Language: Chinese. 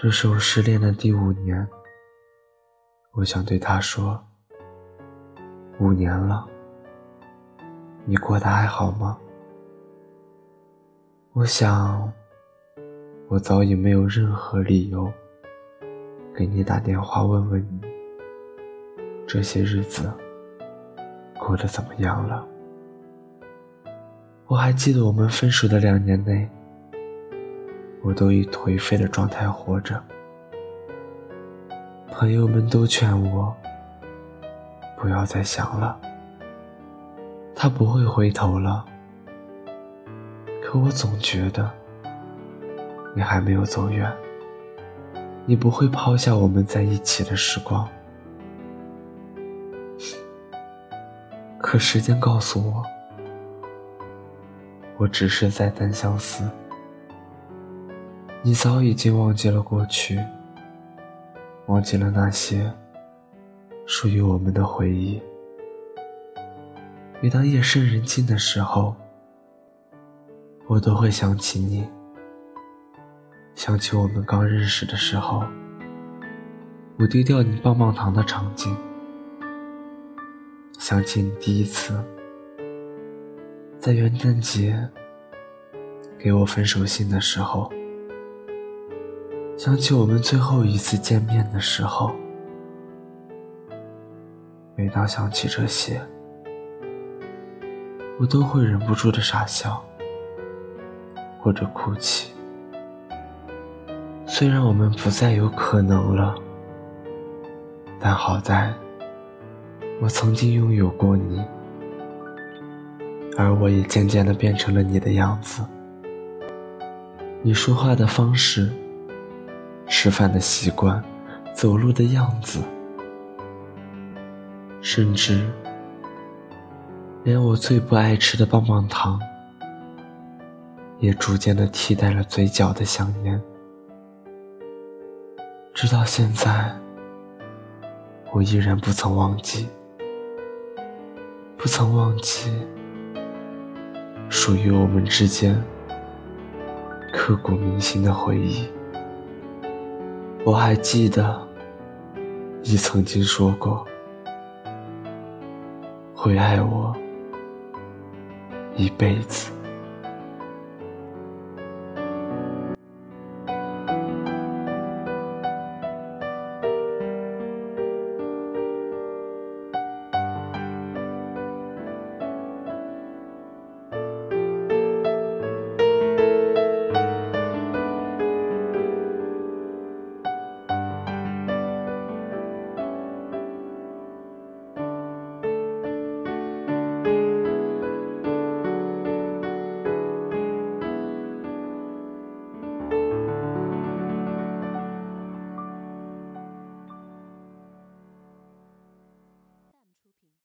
这是我失恋的第五年，我想对他说：五年了，你过得还好吗？我想，我早已没有任何理由给你打电话问问你，这些日子过得怎么样了。我还记得我们分手的两年内。我都以颓废的状态活着，朋友们都劝我不要再想了，他不会回头了。可我总觉得你还没有走远，你不会抛下我们在一起的时光。可时间告诉我，我只是在单相思。你早已经忘记了过去，忘记了那些属于我们的回忆。每当夜深人静的时候，我都会想起你，想起我们刚认识的时候，我丢掉你棒棒糖的场景，想起你第一次在元旦节给我分手信的时候。想起我们最后一次见面的时候，每当想起这些，我都会忍不住的傻笑，或者哭泣。虽然我们不再有可能了，但好在，我曾经拥有过你，而我也渐渐的变成了你的样子。你说话的方式。吃饭的习惯，走路的样子，甚至连我最不爱吃的棒棒糖，也逐渐的替代了嘴角的香烟。直到现在，我依然不曾忘记，不曾忘记属于我们之间刻骨铭心的回忆。我还记得，你曾经说过，会爱我一辈子。